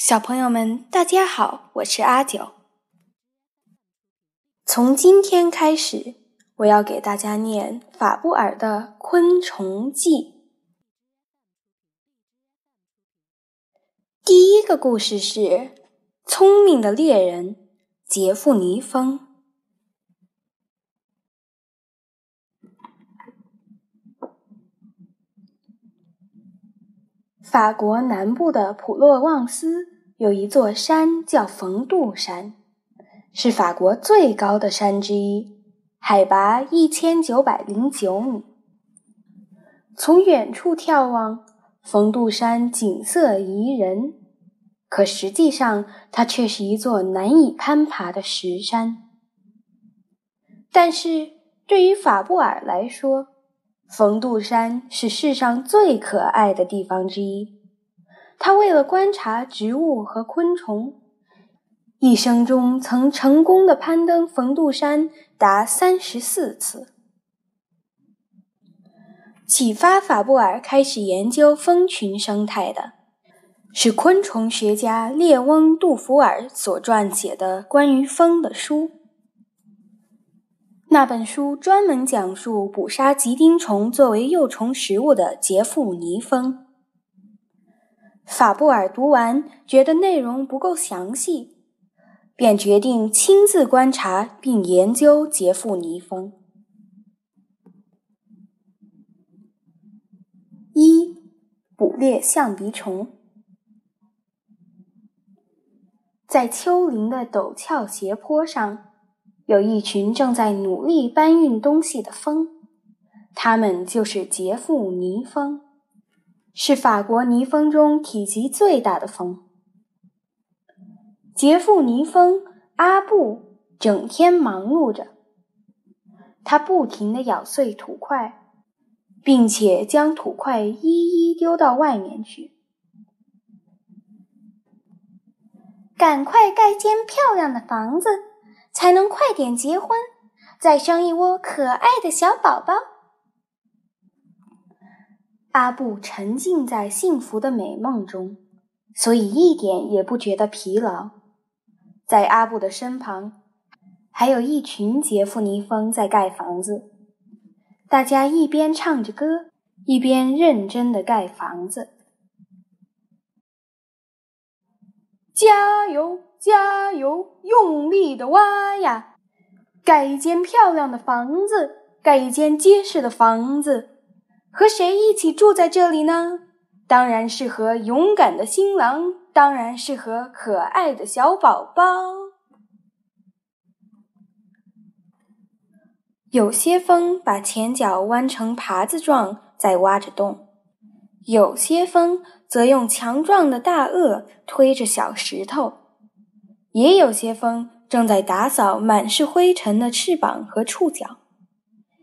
小朋友们，大家好，我是阿九。从今天开始，我要给大家念法布尔的《昆虫记》。第一个故事是聪明的猎人杰弗尼峰。法国南部的普洛旺斯有一座山叫冯杜山，是法国最高的山之一，海拔一千九百零九米。从远处眺望，冯杜山景色宜人，可实际上它却是一座难以攀爬的石山。但是对于法布尔来说，冯杜山是世上最可爱的地方之一。他为了观察植物和昆虫，一生中曾成功的攀登冯杜山达三十四次。启发法布尔开始研究蜂群生态的，是昆虫学家列翁·杜福尔所撰写的关于蜂的书。那本书专门讲述捕杀吉丁虫作为幼虫食物的杰富尼蜂。法布尔读完，觉得内容不够详细，便决定亲自观察并研究杰富尼蜂。一、捕猎象鼻虫，在丘陵的陡峭斜坡上。有一群正在努力搬运东西的蜂，它们就是杰富尼蜂，是法国泥蜂中体积最大的蜂。杰富尼蜂阿布整天忙碌着，他不停地咬碎土块，并且将土块一一丢到外面去。赶快盖间漂亮的房子！才能快点结婚，再生一窝可爱的小宝宝。阿布沉浸在幸福的美梦中，所以一点也不觉得疲劳。在阿布的身旁，还有一群杰弗尼蜂在盖房子，大家一边唱着歌，一边认真的盖房子。加油！加油，用力的挖呀！盖一间漂亮的房子，盖一间结实的房子。和谁一起住在这里呢？当然是和勇敢的新郎，当然是和可爱的小宝宝。有些蜂把前脚弯成耙子状，在挖着洞；有些蜂则用强壮的大颚推着小石头。也有些蜂正在打扫满是灰尘的翅膀和触角，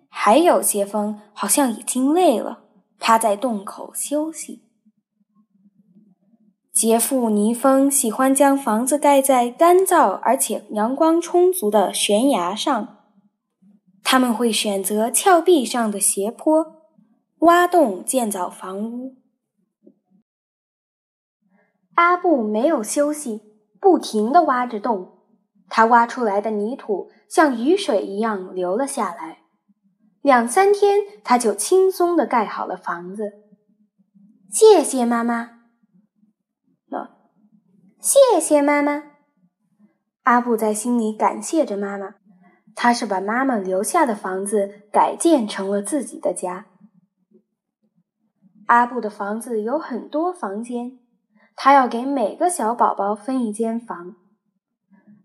还有些蜂好像已经累了，趴在洞口休息。杰富尼蜂喜欢将房子盖在干燥而且阳光充足的悬崖上，他们会选择峭壁上的斜坡，挖洞建造房屋。阿布没有休息。不停地挖着洞，他挖出来的泥土像雨水一样流了下来。两三天，他就轻松地盖好了房子。谢谢妈妈。喏，谢谢妈妈。阿布在心里感谢着妈妈。他是把妈妈留下的房子改建成了自己的家。阿布的房子有很多房间。他要给每个小宝宝分一间房，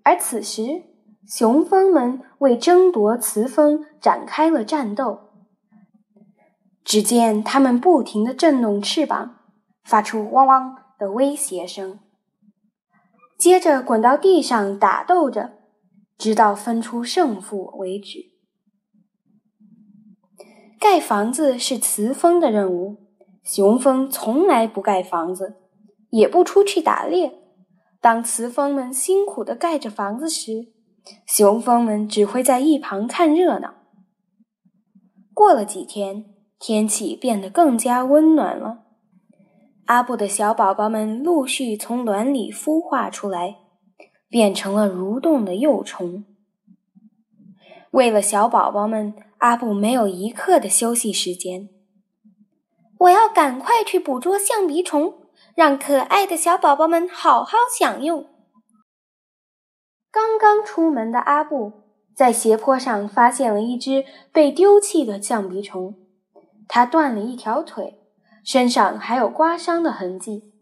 而此时，雄蜂们为争夺雌蜂展开了战斗。只见它们不停地震动翅膀，发出汪汪的威胁声，接着滚到地上打斗着，直到分出胜负为止。盖房子是雌蜂的任务，雄蜂从来不盖房子。也不出去打猎。当雌蜂们辛苦地盖着房子时，雄蜂们只会在一旁看热闹。过了几天，天气变得更加温暖了。阿布的小宝宝们陆续从卵里孵化出来，变成了蠕动的幼虫。为了小宝宝们，阿布没有一刻的休息时间。我要赶快去捕捉象鼻虫，让可爱的小宝宝们好好享用。刚刚出门的阿布在斜坡上发现了一只被丢弃的象鼻虫，它断了一条腿。身上还有刮伤的痕迹，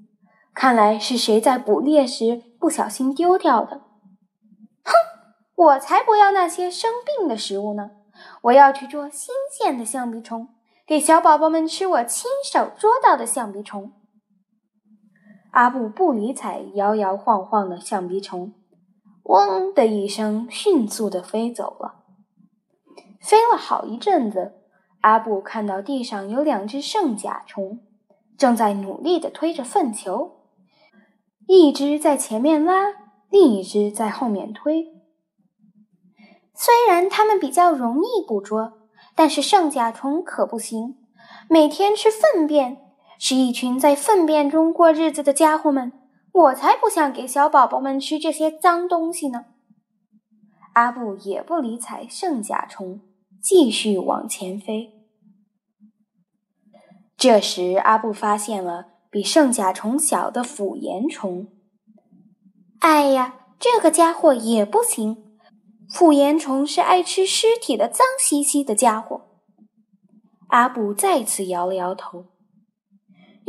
看来是谁在捕猎时不小心丢掉的。哼，我才不要那些生病的食物呢！我要去捉新鲜的象鼻虫，给小宝宝们吃我亲手捉到的象鼻虫。阿布不理睬摇摇晃晃的象鼻虫，嗡的一声，迅速的飞走了。飞了好一阵子。阿布看到地上有两只圣甲虫，正在努力的推着粪球，一只在前面拉，另一只在后面推。虽然它们比较容易捕捉，但是圣甲虫可不行，每天吃粪便，是一群在粪便中过日子的家伙们。我才不想给小宝宝们吃这些脏东西呢！阿布也不理睬圣甲虫。继续往前飞。这时，阿布发现了比圣甲虫小的腐岩虫。哎呀，这个家伙也不行！腐岩虫是爱吃尸体的脏兮兮的家伙。阿布再次摇了摇头。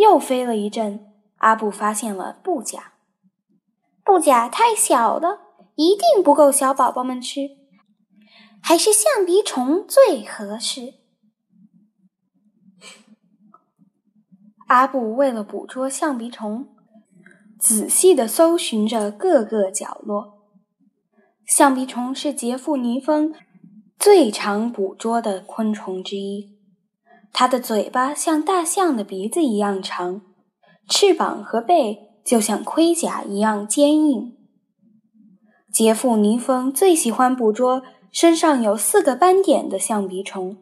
又飞了一阵，阿布发现了布甲。布甲太小了，一定不够小宝宝们吃。还是象鼻虫最合适。阿布为了捕捉象鼻虫，仔细地搜寻着各个角落。象鼻虫是杰夫尼峰最常捕捉的昆虫之一。它的嘴巴像大象的鼻子一样长，翅膀和背就像盔甲一样坚硬。杰夫尼峰最喜欢捕捉。身上有四个斑点的象鼻虫，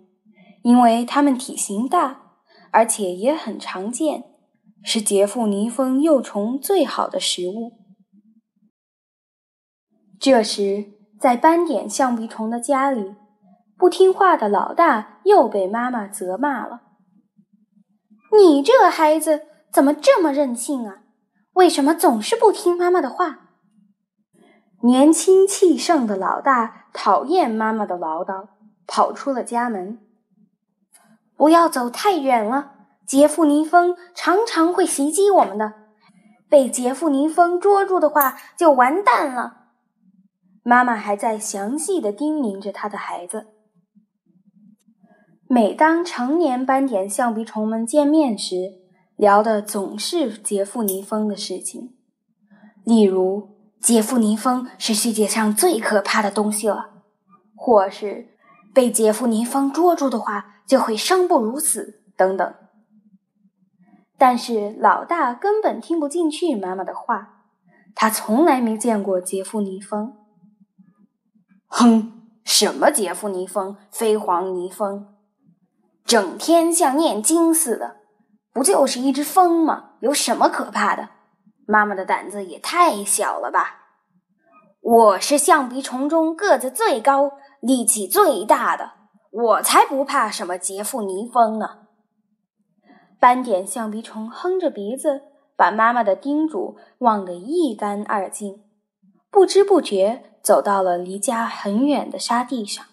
因为它们体型大，而且也很常见，是杰夫尼蜂幼虫最好的食物。这时，在斑点象鼻虫的家里，不听话的老大又被妈妈责骂了：“你这孩子怎么这么任性啊？为什么总是不听妈妈的话？”年轻气盛的老大讨厌妈妈的唠叨，跑出了家门。不要走太远了，杰夫尼蜂常常会袭击我们的。被杰夫尼蜂捉住的话，就完蛋了。妈妈还在详细的叮咛着她的孩子。每当成年斑点象鼻虫们见面时，聊的总是杰夫尼蜂的事情，例如。杰夫尼蜂是世界上最可怕的东西了，或是被杰夫尼蜂捉住的话就会生不如死等等。但是老大根本听不进去妈妈的话，他从来没见过杰夫尼蜂。哼，什么杰夫尼蜂、飞黄泥蜂，整天像念经似的，不就是一只蜂吗？有什么可怕的？妈妈的胆子也太小了吧！我是象鼻虫中个子最高、力气最大的，我才不怕什么杰夫尼蜂呢！斑点象鼻虫哼着鼻子，把妈妈的叮嘱忘得一干二净，不知不觉走到了离家很远的沙地上。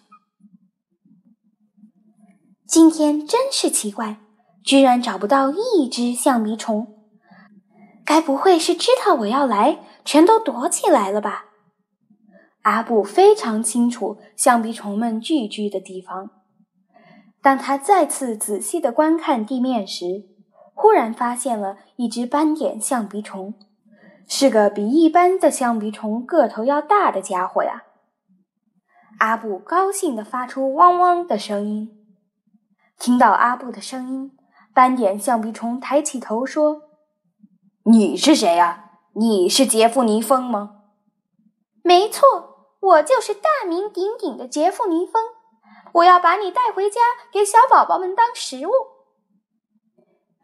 今天真是奇怪，居然找不到一只象鼻虫。该不会是知道我要来，全都躲起来了吧？阿布非常清楚象鼻虫们聚居的地方。当他再次仔细的观看地面时，忽然发现了一只斑点象鼻虫，是个比一般的象鼻虫个头要大的家伙呀！阿布高兴地发出汪汪的声音。听到阿布的声音，斑点橡皮虫抬起头说。你是谁呀？你是杰夫尼蜂吗？没错，我就是大名鼎鼎的杰夫尼蜂。我要把你带回家，给小宝宝们当食物。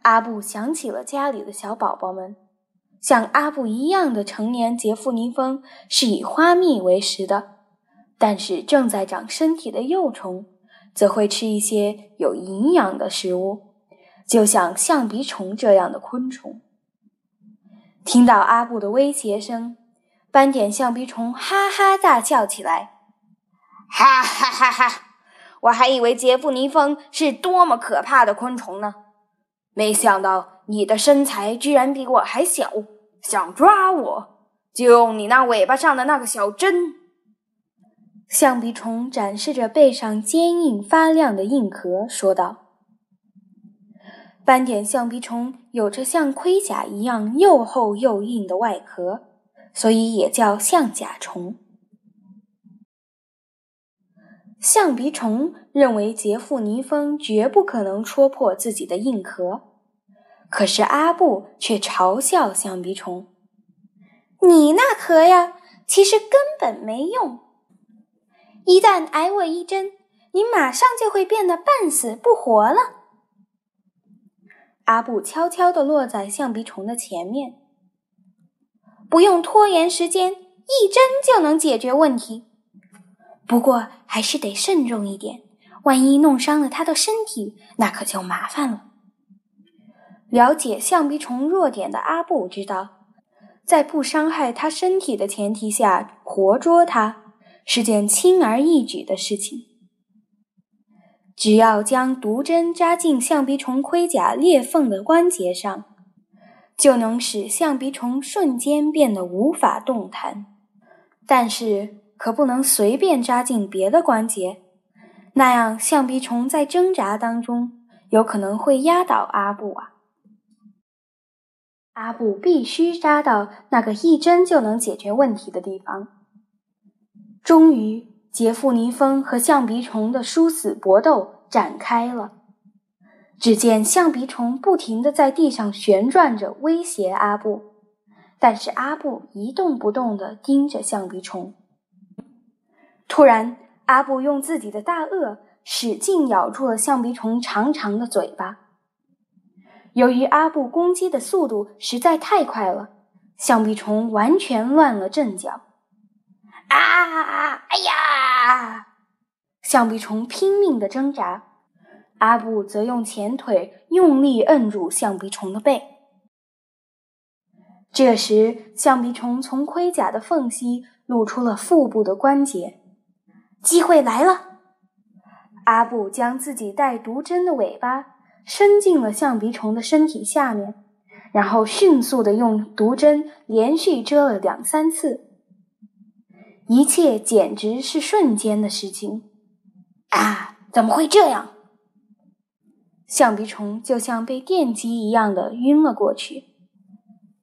阿布想起了家里的小宝宝们，像阿布一样的成年杰夫尼蜂是以花蜜为食的，但是正在长身体的幼虫则会吃一些有营养的食物，就像象鼻虫这样的昆虫。听到阿布的威胁声，斑点象鼻虫哈哈大笑起来，哈哈哈哈！我还以为杰布尼蜂是多么可怕的昆虫呢，没想到你的身材居然比我还小，想抓我就用你那尾巴上的那个小针。象鼻虫展示着背上坚硬发亮的硬壳，说道。斑点象鼻虫有着像盔甲一样又厚又硬的外壳，所以也叫象甲虫。象鼻虫认为杰富尼蜂绝不可能戳破自己的硬壳，可是阿布却嘲笑象鼻虫：“你那壳呀，其实根本没用。一旦挨我一针，你马上就会变得半死不活了。”阿布悄悄地落在象鼻虫的前面，不用拖延时间，一针就能解决问题。不过还是得慎重一点，万一弄伤了他的身体，那可就麻烦了。了解象鼻虫弱点的阿布知道，在不伤害他身体的前提下活捉他，是件轻而易举的事情。只要将毒针扎进象鼻虫盔甲裂缝的关节上，就能使象鼻虫瞬间变得无法动弹。但是，可不能随便扎进别的关节，那样象鼻虫在挣扎当中有可能会压倒阿布啊！阿布必须扎到那个一针就能解决问题的地方。终于，杰夫尼蜂和象鼻虫的殊死搏斗展开了。只见象鼻虫不停地在地上旋转着，威胁阿布，但是阿布一动不动地盯着象鼻虫。突然，阿布用自己的大颚使劲咬住了象鼻虫长长的嘴巴。由于阿布攻击的速度实在太快了，象鼻虫完全乱了阵脚。啊！哎呀！象鼻虫拼命的挣扎，阿布则用前腿用力摁住象鼻虫的背。这时，象鼻虫从盔甲的缝隙露出了腹部的关节。机会来了！阿布将自己带毒针的尾巴伸进了象鼻虫的身体下面，然后迅速地用毒针连续蛰了两三次。一切简直是瞬间的事情！啊，怎么会这样？象鼻虫就像被电击一样的晕了过去，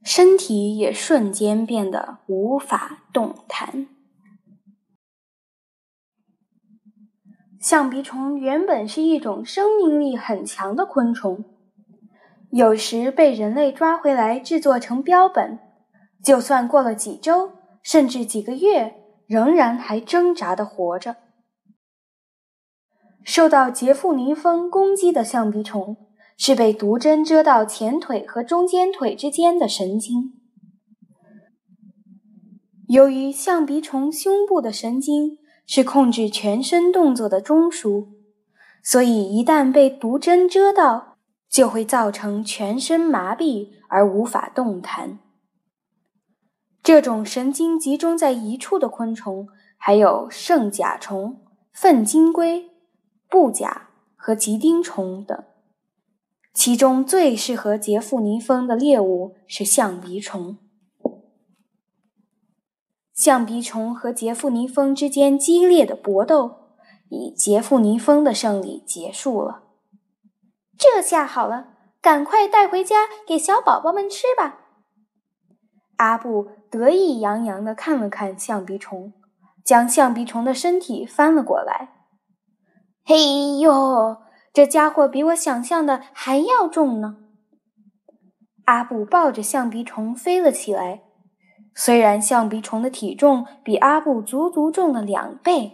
身体也瞬间变得无法动弹。象鼻虫原本是一种生命力很强的昆虫，有时被人类抓回来制作成标本，就算过了几周甚至几个月，仍然还挣扎的活着。受到杰夫尼蜂攻击的象鼻虫是被毒针蛰到前腿和中间腿之间的神经，由于象鼻虫胸部的神经。是控制全身动作的中枢，所以一旦被毒针蛰到，就会造成全身麻痹而无法动弹。这种神经集中在一处的昆虫还有圣甲虫、粪金龟、布甲和吉丁虫等，其中最适合杰夫尼蜂的猎物是象鼻虫。象鼻虫和杰夫尼蜂之间激烈的搏斗，以杰夫尼蜂的胜利结束了。这下好了，赶快带回家给小宝宝们吃吧。阿布得意洋洋地看了看象鼻虫，将象鼻虫的身体翻了过来。嘿呦，这家伙比我想象的还要重呢！阿布抱着象鼻虫飞了起来。虽然象鼻虫的体重比阿布足足重了两倍，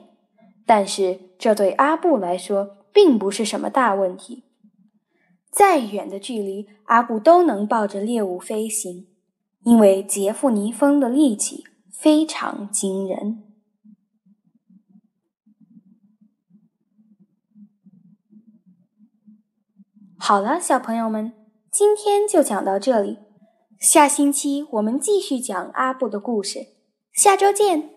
但是这对阿布来说并不是什么大问题。再远的距离，阿布都能抱着猎物飞行，因为杰夫尼风的力气非常惊人。好了，小朋友们，今天就讲到这里。下星期我们继续讲阿布的故事。下周见。